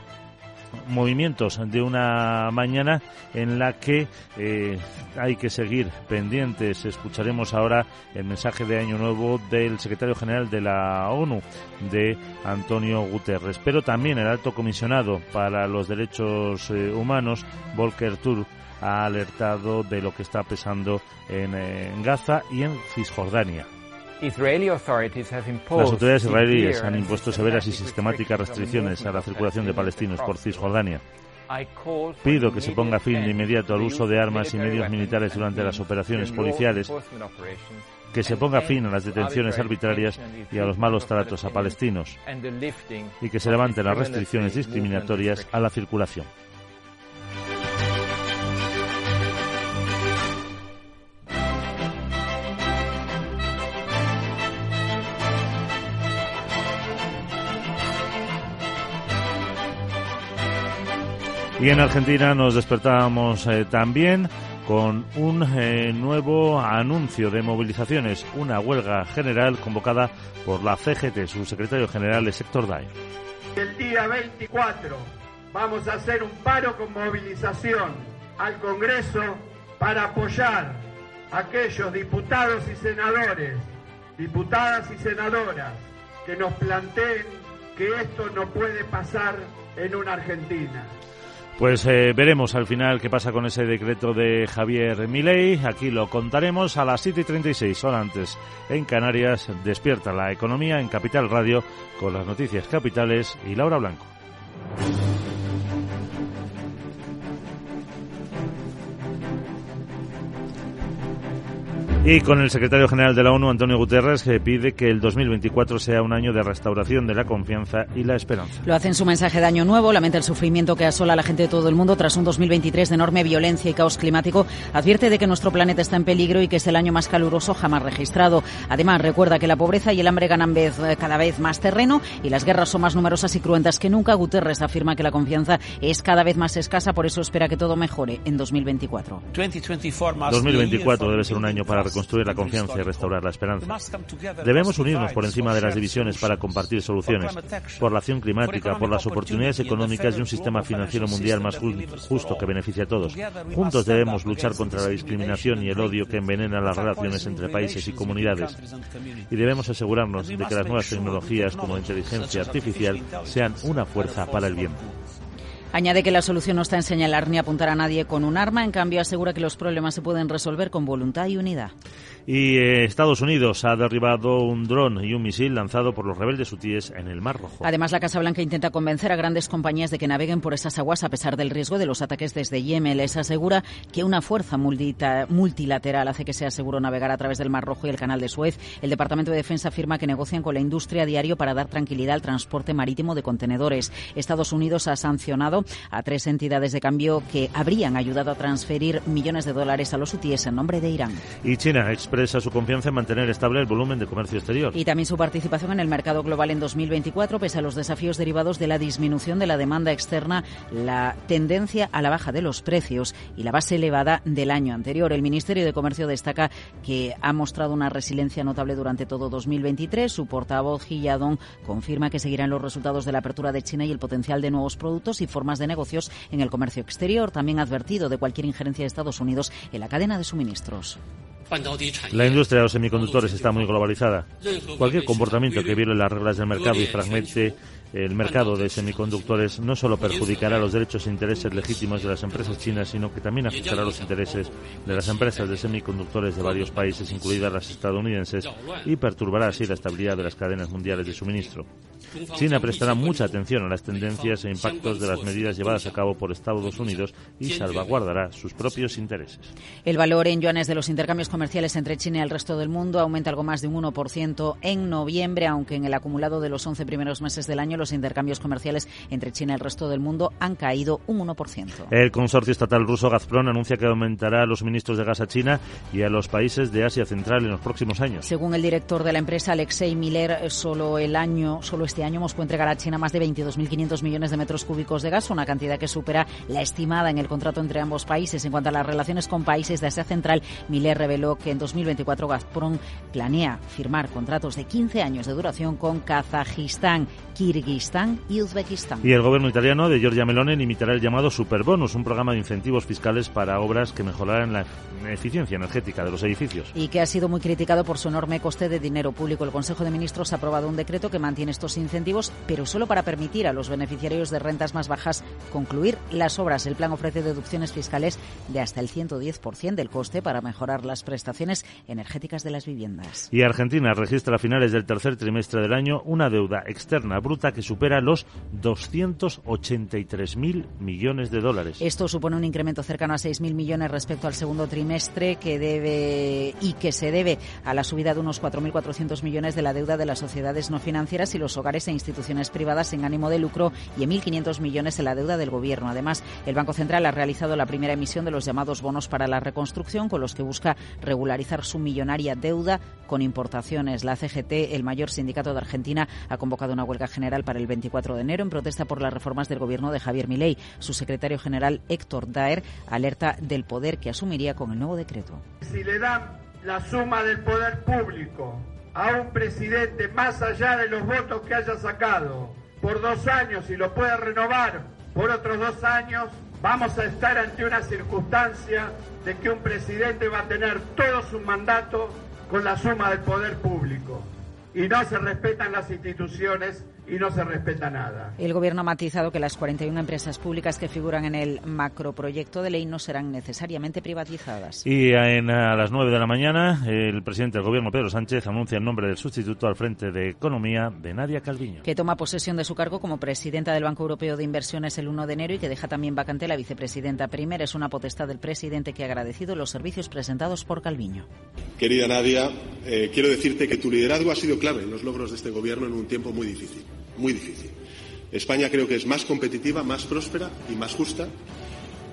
Speaker 1: movimientos de una mañana en la que eh, hay que seguir pendientes. Escucharemos ahora el mensaje de Año Nuevo del secretario general de la ONU, de Antonio Guterres, pero también el alto comisionado para los derechos eh, humanos, Volker Turk, ha alertado de lo que está pesando en, en Gaza y en Cisjordania. Las autoridades israelíes han impuesto severas y sistemáticas restricciones a la circulación de palestinos por Cisjordania. Pido que se ponga fin de inmediato al uso de armas y medios militares durante las operaciones policiales, que se ponga fin a las detenciones arbitrarias y a los malos tratos a palestinos, y que se levanten las restricciones discriminatorias a la circulación. Y en Argentina nos despertábamos eh, también con un eh, nuevo anuncio de movilizaciones, una huelga general convocada por la CGT, su secretario general es Héctor Day.
Speaker 5: El día 24 vamos a hacer un paro con movilización al Congreso para apoyar a aquellos diputados y senadores, diputadas y senadoras que nos planteen que esto no puede pasar en una Argentina.
Speaker 1: Pues eh, veremos al final qué pasa con ese decreto de Javier Milei. Aquí lo contaremos a las 7 y 36 horas antes. En Canarias despierta la economía en Capital Radio con las noticias capitales y Laura Blanco. Y con el secretario general de la ONU, Antonio Guterres, que pide que el 2024 sea un año de restauración de la confianza y la esperanza.
Speaker 6: Lo hace en su mensaje de Año Nuevo, lamenta el sufrimiento que asola a la gente de todo el mundo tras un 2023 de enorme violencia y caos climático. Advierte de que nuestro planeta está en peligro y que es el año más caluroso jamás registrado. Además, recuerda que la pobreza y el hambre ganan vez, eh, cada vez más terreno y las guerras son más numerosas y cruentas que nunca. Guterres afirma que la confianza es cada vez más escasa, por eso espera que todo mejore en 2024.
Speaker 1: 2024 debe ser un año para construir la confianza y restaurar la esperanza. Debemos unirnos por encima de las divisiones para compartir soluciones, por la acción climática, por las oportunidades económicas y un sistema financiero mundial más justo que beneficie a todos. Juntos debemos luchar contra la discriminación y el odio que envenena las relaciones entre países y comunidades. Y debemos asegurarnos de que las nuevas tecnologías como la inteligencia artificial sean una fuerza para el bien.
Speaker 6: Añade que la solución no está en señalar ni apuntar a nadie con un arma, en cambio asegura que los problemas se pueden resolver con voluntad y unidad.
Speaker 1: Y eh, Estados Unidos ha derribado un dron y un misil lanzado por los rebeldes hutíes en el Mar Rojo.
Speaker 6: Además, la Casa Blanca intenta convencer a grandes compañías de que naveguen por esas aguas a pesar del riesgo de los ataques desde Yemen. Les asegura que una fuerza multilateral hace que sea seguro navegar a través del Mar Rojo y el Canal de Suez. El Departamento de Defensa afirma que negocian con la industria a diario para dar tranquilidad al transporte marítimo de contenedores. Estados Unidos ha sancionado a tres entidades de cambio que habrían ayudado a transferir millones de dólares a los hutíes en nombre de Irán.
Speaker 1: Y China expresa su confianza en mantener estable el volumen de comercio exterior.
Speaker 6: Y también su participación en el mercado global en 2024, pese a los desafíos derivados de la disminución de la demanda externa, la tendencia a la baja de los precios y la base elevada del año anterior. El Ministerio de Comercio destaca que ha mostrado una resiliencia notable durante todo 2023. Su portavoz, Yadong, confirma que seguirán los resultados de la apertura de China y el potencial de nuevos productos y formas de negocios en el comercio exterior. También ha advertido de cualquier injerencia de Estados Unidos en la cadena de suministros.
Speaker 1: La industria de los semiconductores está muy globalizada. Cualquier comportamiento que viole las reglas del mercado y fragmente el mercado de semiconductores no solo perjudicará los derechos e intereses legítimos de las empresas chinas, sino que también afectará los intereses de las empresas de semiconductores de varios países, incluidas las estadounidenses, y perturbará así la estabilidad de las cadenas mundiales de suministro. China prestará mucha atención a las tendencias e impactos de las medidas llevadas a cabo por Estados Unidos y salvaguardará sus propios intereses.
Speaker 6: El valor en yuanes de los intercambios comerciales entre China y el resto del mundo aumenta algo más de un 1% en noviembre, aunque en el acumulado de los 11 primeros meses del año los intercambios comerciales entre China y el resto del mundo han caído un 1%.
Speaker 1: El consorcio estatal ruso Gazprom anuncia que aumentará los suministros de gas a China y a los países de Asia Central en los próximos años.
Speaker 6: Según el director de la empresa, Alexei Miller, solo el año, solo este año Moscú entregará a China más de 22.500 millones de metros cúbicos de gas, una cantidad que supera la estimada en el contrato entre ambos países. En cuanto a las relaciones con países de Asia Central, Miller reveló que en 2024 Gazprom planea firmar contratos de 15 años de duración con Kazajistán, Kirguistán y Uzbekistán.
Speaker 1: Y el gobierno italiano de Giorgia Meloni limitará el llamado Superbonus, un programa de incentivos fiscales para obras que mejorarán la eficiencia energética de los edificios.
Speaker 6: Y que ha sido muy criticado por su enorme coste de dinero público. El Consejo de Ministros ha aprobado un decreto que mantiene estos incentivos, pero solo para permitir a los beneficiarios de rentas más bajas concluir las obras. El plan ofrece deducciones fiscales de hasta el 110% del coste para mejorar las prestaciones energéticas de las viviendas.
Speaker 1: Y Argentina registra a finales del tercer trimestre del año una deuda externa bruta que supera los 283.000 millones de dólares.
Speaker 6: Esto supone un incremento cercano a 6.000 millones respecto al segundo trimestre que debe y que se debe a la subida de unos 4.400 millones de la deuda de las sociedades no financieras y los hogares e instituciones privadas sin ánimo de lucro y en 1.500 millones en la deuda del gobierno. Además, el Banco Central ha realizado la primera emisión de los llamados bonos para la reconstrucción con los que busca regularizar su millonaria deuda con importaciones. La CGT, el mayor sindicato de Argentina, ha convocado una huelga general para el 24 de enero en protesta por las reformas del gobierno de Javier Milei. Su secretario general, Héctor Daer, alerta del poder que asumiría con el nuevo decreto.
Speaker 5: Si le dan la suma del poder público a un presidente más allá de los votos que haya sacado por dos años y lo puede renovar por otros dos años, vamos a estar ante una circunstancia de que un presidente va a tener todo su mandato con la suma del poder público y no se respetan las instituciones y no se respeta nada.
Speaker 6: El Gobierno ha matizado que las 41 empresas públicas que figuran en el macroproyecto de ley no serán necesariamente privatizadas.
Speaker 1: Y en, a las 9 de la mañana, el presidente del Gobierno, Pedro Sánchez, anuncia el nombre del sustituto al frente de Economía de Nadia Calviño.
Speaker 6: Que toma posesión de su cargo como presidenta del Banco Europeo de Inversiones el 1 de enero y que deja también vacante la vicepresidenta primera. Es una potestad del presidente que ha agradecido los servicios presentados por Calviño.
Speaker 7: Querida Nadia, eh, quiero decirte que tu liderazgo ha sido clave en los logros de este Gobierno en un tiempo muy difícil muy difícil. España creo que es más competitiva, más próspera y más justa.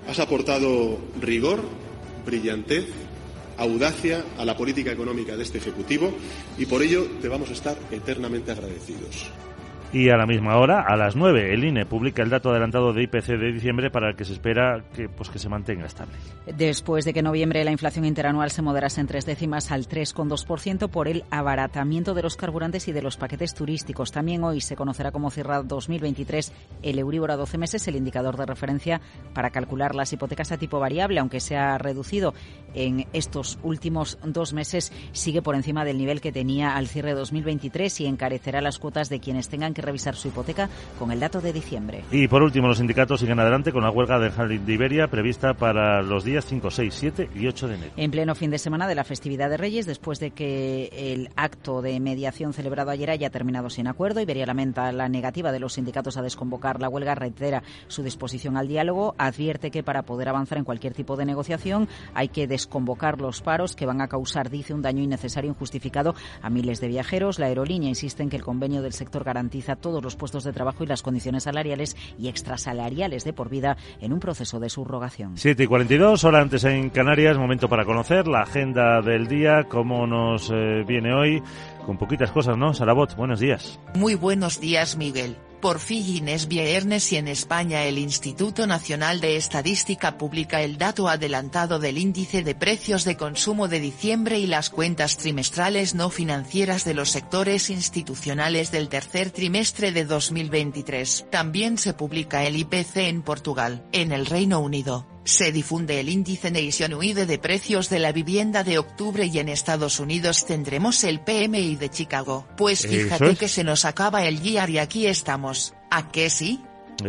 Speaker 7: Has aportado rigor, brillantez, audacia a la política económica de este Ejecutivo y por ello te vamos a estar eternamente agradecidos.
Speaker 1: Y a la misma hora, a las 9, el INE publica el dato adelantado de IPC de diciembre para el que se espera que, pues, que se mantenga estable.
Speaker 6: Después de que en noviembre la inflación interanual se moderase en tres décimas al 3,2% por el abaratamiento de los carburantes y de los paquetes turísticos. También hoy se conocerá cómo cierra 2023 el Euribor a 12 meses, el indicador de referencia para calcular las hipotecas a tipo variable, aunque se ha reducido en estos últimos dos meses, sigue por encima del nivel que tenía al cierre de 2023 y encarecerá las cuotas de quienes tengan que revisar su hipoteca con el dato de diciembre.
Speaker 1: Y por último, los sindicatos siguen adelante con la huelga de Iberia prevista para los días 5, 6, 7 y 8 de enero.
Speaker 6: En pleno fin de semana de la festividad de Reyes, después de que el acto de mediación celebrado ayer haya terminado sin acuerdo, Iberia lamenta la negativa de los sindicatos a desconvocar la huelga, reitera su disposición al diálogo, advierte que para poder avanzar en cualquier tipo de negociación hay que desconvocar los paros que van a causar, dice, un daño innecesario injustificado a miles de viajeros. La aerolínea insiste en que el convenio del sector garantiza todos los puestos de trabajo y las condiciones salariales y extrasalariales de por vida en un proceso de subrogación.
Speaker 1: 7 y 42, hora antes en Canarias, momento para conocer la agenda del día, cómo nos eh, viene hoy, con poquitas cosas, ¿no? Sarabot, buenos días.
Speaker 8: Muy buenos días, Miguel. Por fin es viernes y en España el Instituto Nacional de Estadística publica el dato adelantado del índice de precios de consumo de diciembre y las cuentas trimestrales no financieras de los sectores institucionales del tercer trimestre de 2023. También se publica el IPC en Portugal, en el Reino Unido. Se difunde el índice nationwide de precios de la vivienda de octubre y en Estados Unidos tendremos el PMI de Chicago. Pues fíjate
Speaker 1: es.
Speaker 8: que se nos acaba el year y aquí estamos. ¿A qué sí?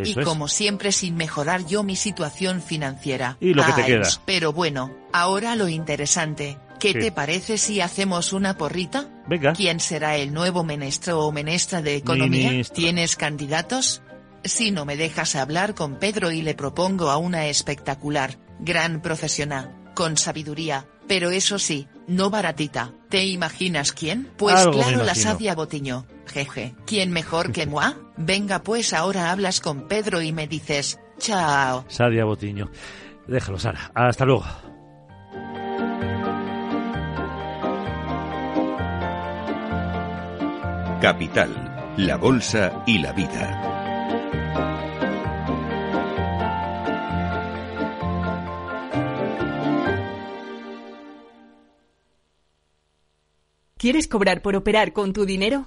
Speaker 8: y
Speaker 1: es.
Speaker 8: como siempre sin mejorar yo mi situación financiera.
Speaker 1: Y lo que te queda.
Speaker 8: Pero bueno, ahora lo interesante. ¿Qué te parece si hacemos una porrita?
Speaker 1: Venga.
Speaker 8: ¿Quién será el nuevo menestro o menestra de economía? ¿Tienes candidatos? Si no me dejas hablar con Pedro y le propongo a una espectacular, gran profesional, con sabiduría, pero eso sí, no baratita. ¿Te imaginas quién? Pues
Speaker 1: Algo
Speaker 8: claro, la. Sadia Botiño. Jeje, ¿quién mejor que moi? Venga pues ahora hablas con Pedro y me dices, chao.
Speaker 1: Sadia Botiño. Déjalo, Sara. Hasta luego.
Speaker 2: Capital, la Bolsa y la Vida.
Speaker 18: ¿Quieres cobrar por operar con tu dinero?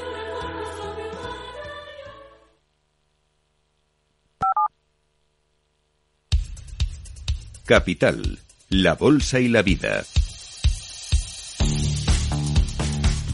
Speaker 2: Capital, la Bolsa y la Vida.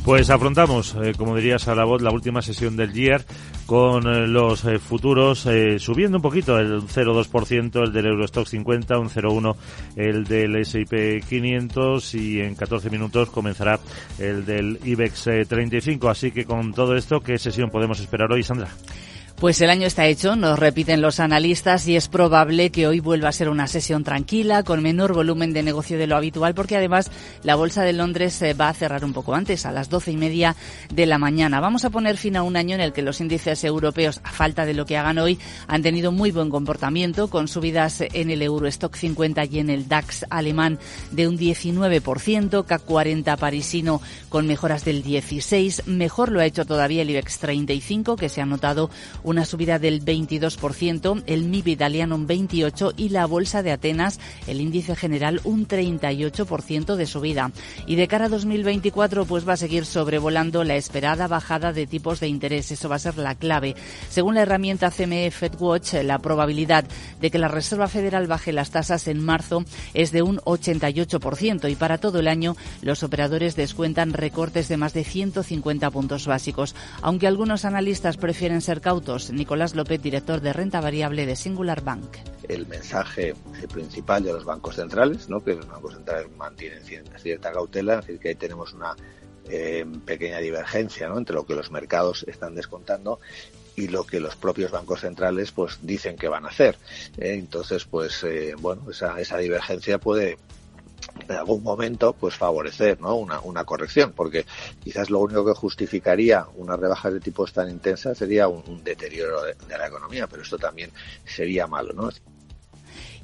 Speaker 1: Pues afrontamos, eh, como diría Sara Bot, la última sesión del year con eh, los eh, futuros subiendo un poquito, el 0,2% el del Eurostock 50, un 0,1 el del S&P 500 y en 14 minutos comenzará el del IBEX eh, 35. Así que con todo esto, ¿qué sesión podemos esperar hoy, Sandra?
Speaker 10: Pues el año está hecho, nos repiten los analistas y es probable que hoy vuelva a ser una sesión tranquila, con menor volumen de negocio de lo habitual, porque además la Bolsa de Londres eh, va a cerrar un poco antes, a las doce y media de la mañana. Vamos a poner fin a un año en el que los índices europeos, a falta de lo que hagan hoy, han tenido muy buen comportamiento, con subidas en el Eurostock 50 y en el DAX alemán de un 19%, CAC 40 parisino con mejoras del 16%, mejor lo ha hecho todavía el IBEX 35, que se ha notado una subida del 22%, el MIB italiano un 28% y la Bolsa de Atenas, el índice general, un 38% de subida. Y de cara a 2024, pues va a seguir sobrevolando la esperada bajada de tipos de interés. Eso va a ser la clave. Según la herramienta CME FedWatch, la probabilidad de que la Reserva Federal baje las tasas en marzo es de un 88% y para todo el año los operadores descuentan recortes de más de 150 puntos básicos. Aunque algunos analistas prefieren ser cautos, Nicolás López, director de renta variable de Singular Bank.
Speaker 13: el mensaje principal de los bancos centrales, ¿no? que los bancos centrales mantienen cierta, cautela, es decir, que ahí tenemos una eh, pequeña divergencia ¿no? entre lo que los mercados están descontando y lo que los propios bancos centrales pues dicen que van a hacer. ¿eh? Entonces, pues eh, bueno, esa divergencia puede en algún momento pues favorecer ¿no? una, una corrección, porque quizás lo único que justificaría unas rebajas de tipos tan intensas sería un, un deterioro de, de, la economía, pero esto también sería malo, ¿no?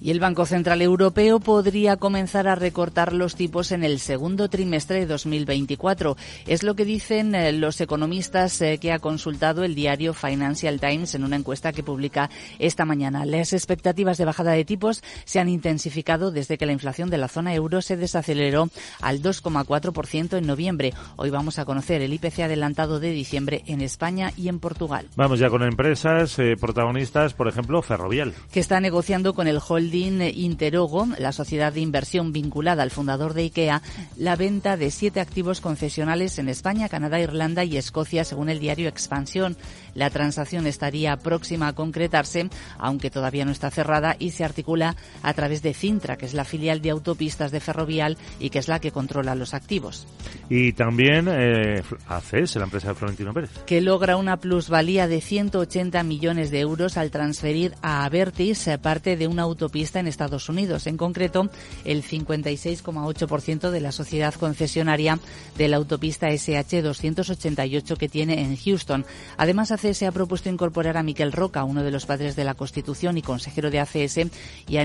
Speaker 10: Y el Banco Central Europeo podría comenzar a recortar los tipos en el segundo trimestre de 2024. Es lo que dicen eh, los economistas eh, que ha consultado el diario Financial Times en una encuesta que publica esta mañana. Las expectativas de bajada de tipos se han intensificado desde que la inflación de la zona euro se desaceleró al 2,4% en noviembre. Hoy vamos a conocer el IPC adelantado de diciembre en España y en Portugal.
Speaker 1: Vamos ya con empresas eh, protagonistas, por ejemplo, Ferrovial.
Speaker 10: Que está negociando con el holding Interogo, la sociedad de inversión vinculada al fundador de IKEA, la venta de siete activos concesionales en España, Canadá, Irlanda y Escocia, según el diario Expansión. La transacción estaría próxima a concretarse, aunque todavía no está cerrada, y se articula a través de Cintra, que es la filial de autopistas de Ferrovial y que es la que controla los activos.
Speaker 1: Y también eh, ACES, la empresa de Florentino Pérez.
Speaker 10: Que logra una plusvalía de 180 millones de euros al transferir a Avertis parte de una autopista autopista en Estados Unidos. En concreto, el 56,8% de la sociedad concesionaria de la autopista SH 288 que tiene en Houston. Además, ACS ha propuesto incorporar a Miquel Roca, uno de los padres de la Constitución y consejero de ACS, y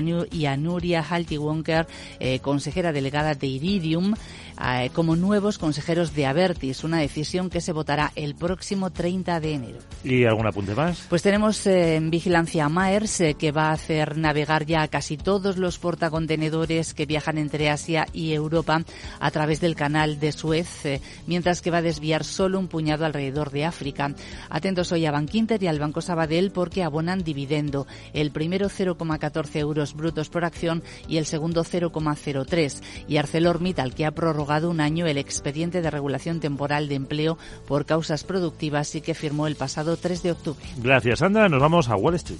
Speaker 10: a, Nuria Halti-Wonker, eh, consejera delegada de Iridium, eh, como nuevos consejeros de Avertis, una decisión que se votará el próximo 30 de enero.
Speaker 1: ¿Y algún apunte más?
Speaker 10: Pues tenemos eh, en vigilancia a Maers, que va a hacer navegar ya casi todos los portacontenedores que viajan entre Asia y Europa a través del canal de Suez, mientras que va a desviar solo un puñado alrededor de África. Atentos hoy a Bankinter y al Banco Sabadell porque abonan dividendo. El primero 0,14 euros brutos por acción y el segundo 0,03. Y ArcelorMittal que ha prorrogado un año el expediente de regulación temporal de empleo por causas productivas y que firmó el pasado 3 de octubre.
Speaker 1: Gracias, Sandra. Nos vamos a Wall Street.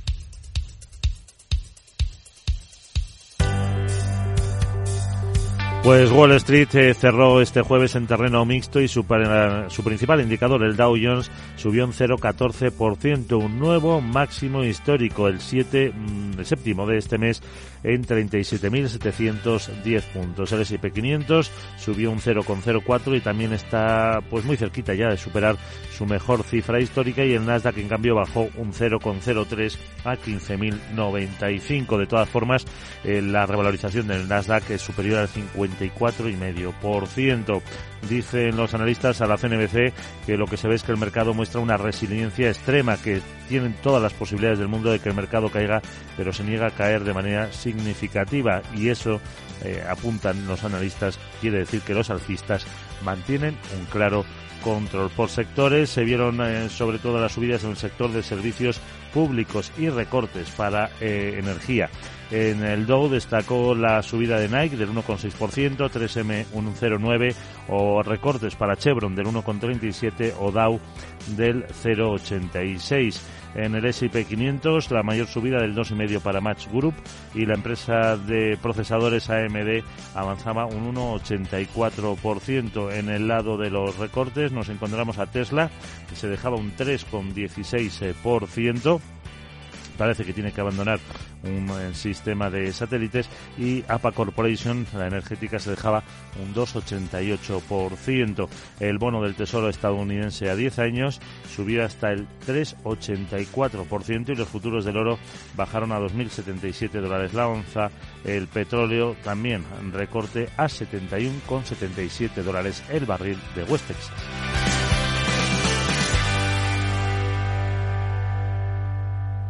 Speaker 1: Pues Wall Street eh, cerró este jueves en terreno mixto y su, su principal indicador, el Dow Jones, subió un 0,14%, un nuevo máximo histórico, el 7, mm, el séptimo de este mes, en 37.710 puntos. El S&P 500 subió un 0,04 y también está pues muy cerquita ya de superar su mejor cifra histórica y el Nasdaq en cambio bajó un 0,03 a 15.095. De todas formas, eh, la revalorización del Nasdaq es superior al 54,5%. Dicen los analistas a la CNBC que lo que se ve es que el mercado muestra una resiliencia extrema, que tienen todas las posibilidades del mundo de que el mercado caiga, pero se niega a caer de manera significativa y eso, eh, apuntan los analistas, quiere decir que los alcistas mantienen un claro control. Por sectores se vieron eh, sobre todo las subidas en el sector de servicios públicos y recortes para eh, energía. En el Dow destacó la subida de Nike del 1,6%, 3M 1,09% o recortes para Chevron del 1,37% o Dow del 0,86%. En el S&P 500 la mayor subida del 2,5% para Match Group y la empresa de procesadores AMD avanzaba un 1,84%. En el lado de los recortes nos encontramos a Tesla que se dejaba un 3,16% parece que tiene que abandonar un eh, sistema de satélites y APA Corporation, la energética, se dejaba un 2,88%. El bono del Tesoro estadounidense a 10 años subió hasta el 3,84% y los futuros del oro bajaron a 2.077 dólares la onza. El petróleo también recorte a 71,77 dólares el barril de West Texas.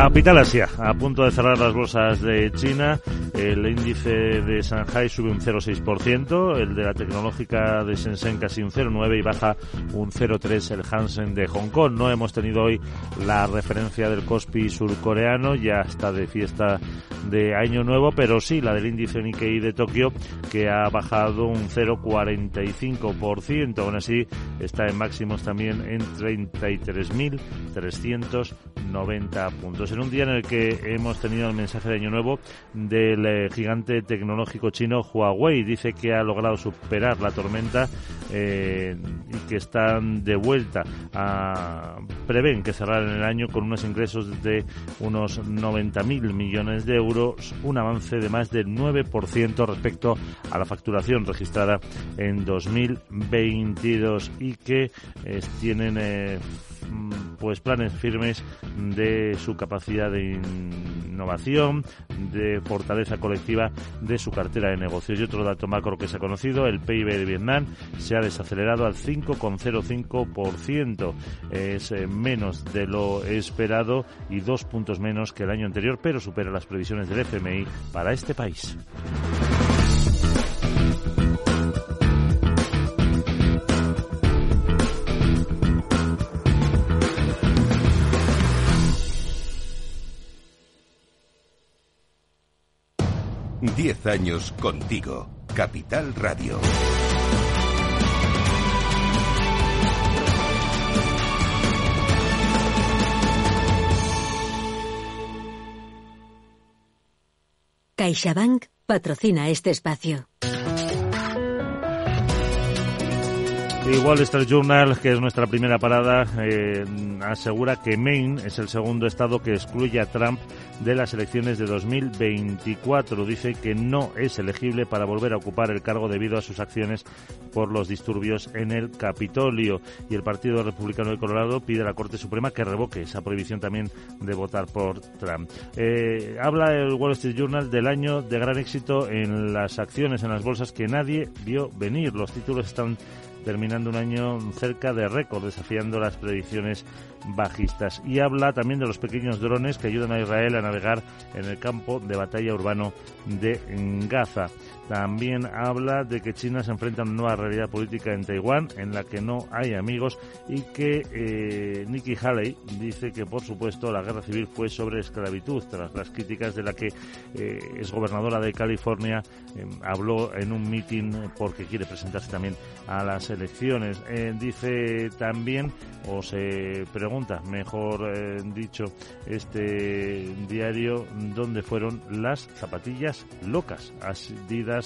Speaker 1: Capital Asia, a punto de cerrar las bolsas de China, el índice de Shanghai sube un 0,6%, el de la tecnológica de Shenzhen casi un 0,9% y baja un 0,3% el Hansen de Hong Kong. No hemos tenido hoy la referencia del Kospi surcoreano, ya está de fiesta de Año Nuevo, pero sí la del índice Nikkei de Tokio que ha bajado un 0,45%. Aún así está en máximos también en 33.390 puntos en un día en el que hemos tenido el mensaje de Año Nuevo del eh, gigante tecnológico chino Huawei. Dice que ha logrado superar la tormenta eh, y que están de vuelta. A, prevén que cerrarán el año con unos ingresos de unos 90.000 millones de euros, un avance de más del 9% respecto a la facturación registrada en 2022 y que eh, tienen pues planes firmes de su capacidad de innovación, de fortaleza colectiva de su cartera de negocios. Y otro dato macro que se ha conocido, el PIB de Vietnam se ha desacelerado al 5,05%. Es eh, menos de lo esperado y dos puntos menos que el año anterior, pero supera las previsiones del FMI para este país.
Speaker 2: Diez años contigo. Capital Radio.
Speaker 19: CaixaBank patrocina este espacio.
Speaker 1: Y Wall Street Journal, que es nuestra primera parada, eh, asegura que Maine es el segundo estado que excluye a Trump de las elecciones de 2024. Dice que no es elegible para volver a ocupar el cargo debido a sus acciones por los disturbios en el Capitolio. Y el Partido Republicano de Colorado pide a la Corte Suprema que revoque esa prohibición también de votar por Trump. Eh, habla el Wall Street Journal del año de gran éxito en las acciones en las bolsas que nadie vio venir. Los títulos están terminando un año cerca de récord, desafiando las predicciones bajistas. Y habla también de los pequeños drones que ayudan a Israel a navegar en el campo de batalla urbano de Gaza. También habla de que China se enfrenta a una nueva realidad política en Taiwán en la que no hay amigos y que eh, Nikki Haley dice que, por supuesto, la guerra civil fue sobre esclavitud, tras las críticas de la que eh, es gobernadora de California, eh, habló en un mitin porque quiere presentarse también a las elecciones. dice también, o se pregunta, mejor dicho, este diario, dónde fueron las zapatillas locas,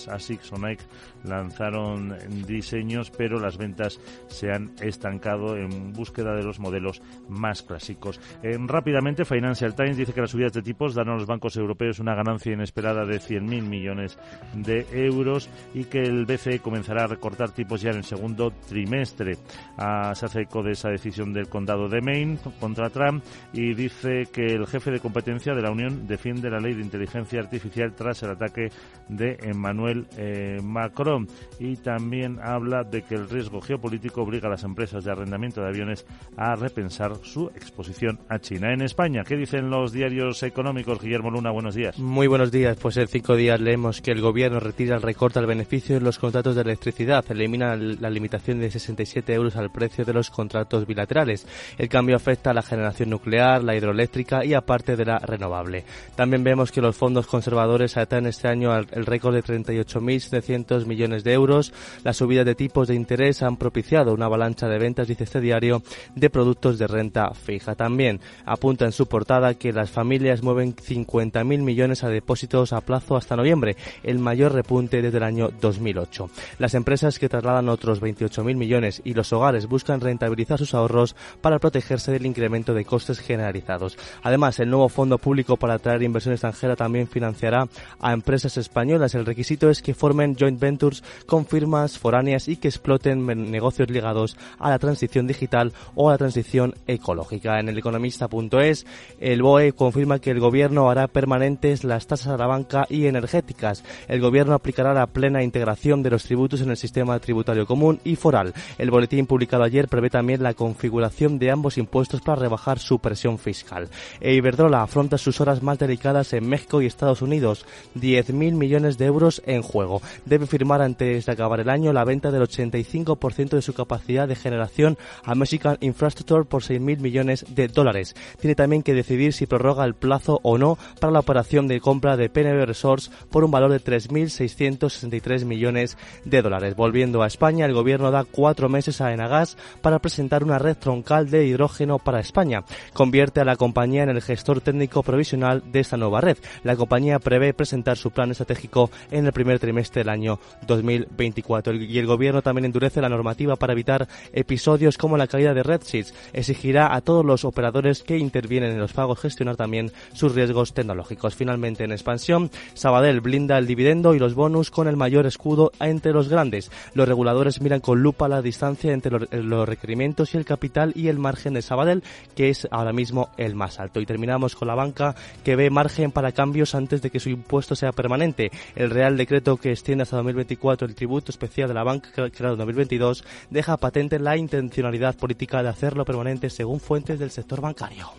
Speaker 1: Asics o Nike lanzaron diseños, pero las ventas se han estancado en búsqueda de los modelos más clásicos. rápidamente, Financial Times dice que las subidas de tipos dan a los bancos europeos una ganancia inesperada de 100.000 millones de euros y que el BCE comenzará a recortar tipos ya en el segundo trimestre. Ah, se hace eco de esa decisión del condado de Maine contra Trump y dice que el jefe de competencia de la Unión defiende la ley de inteligencia artificial tras el ataque de Emmanuel eh, Macron y también habla de que el riesgo geopolítico obliga a las empresas de arrendamiento de aviones a repensar su exposición a China. En España, ¿qué dicen los diarios económicos? Guillermo Luna, buenos días.
Speaker 20: Muy buenos días. Pues en cinco días leemos que el gobierno retira el recorte al beneficio en los contratos de electricidad, elimina la limitación de 67 euros al precio de los contratos bilaterales. El cambio afecta a la generación nuclear, la hidroeléctrica y aparte de la renovable. También vemos que los fondos conservadores atan este año el récord de 30 38.700 millones de euros. Las subidas de tipos de interés han propiciado una avalancha de ventas, dice este diario, de productos de renta fija. También apunta en su portada que las familias mueven 50.000 millones a depósitos a plazo hasta noviembre, el mayor repunte desde el año 2008. Las empresas que trasladan otros 28.000 millones y los hogares buscan rentabilizar sus ahorros para protegerse del incremento de costes generalizados. Además, el nuevo fondo público para atraer inversión extranjera también financiará a empresas españolas. El requisito es que formen joint ventures con firmas foráneas y que exploten negocios ligados a la transición digital o a la transición ecológica. En el economista.es, el BOE confirma que el gobierno hará permanentes las tasas a la banca y energéticas. El gobierno aplicará la plena integración de los tributos en el sistema tributario común y foral. El boletín publicado ayer prevé también la configuración de ambos impuestos para rebajar su presión fiscal. E Iberdrola afronta sus horas más delicadas en México y Estados Unidos. 10.000 millones de euros en juego. Debe firmar antes de acabar el año la venta del 85% de su capacidad de generación a Mexican Infrastructure por 6.000 millones de dólares. Tiene también que decidir si prorroga el plazo o no para la operación de compra de PNB Resource por un valor de 3.663 millones de dólares. Volviendo a España, el gobierno da cuatro meses a Enagas para presentar una red troncal de hidrógeno para España. Convierte a la compañía en el gestor técnico provisional de esta nueva red. La compañía prevé presentar su plan estratégico en el primer trimestre del año 2024. Y el gobierno también endurece la normativa para evitar episodios como la caída de RedSeeds. Exigirá a todos los operadores que intervienen en los pagos gestionar también sus riesgos tecnológicos. Finalmente, en expansión, Sabadell blinda el dividendo y los bonus con el mayor escudo entre los grandes. Los reguladores miran con lupa la distancia entre los requerimientos y el capital y el margen de Sabadell, que es ahora mismo el más alto. Y terminamos con la banca, que ve margen para cambios antes de que su impuesto sea permanente. El Real Decreto que extiende hasta 2024 el tributo especial de la banca creado en 2022 deja patente la intencionalidad política de hacerlo permanente según fuentes del sector bancario.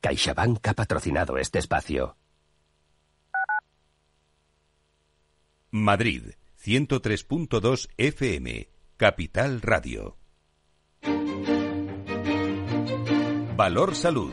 Speaker 21: CaixaBank ha patrocinado este espacio.
Speaker 2: Madrid, 103.2 FM, Capital Radio. Valor Salud,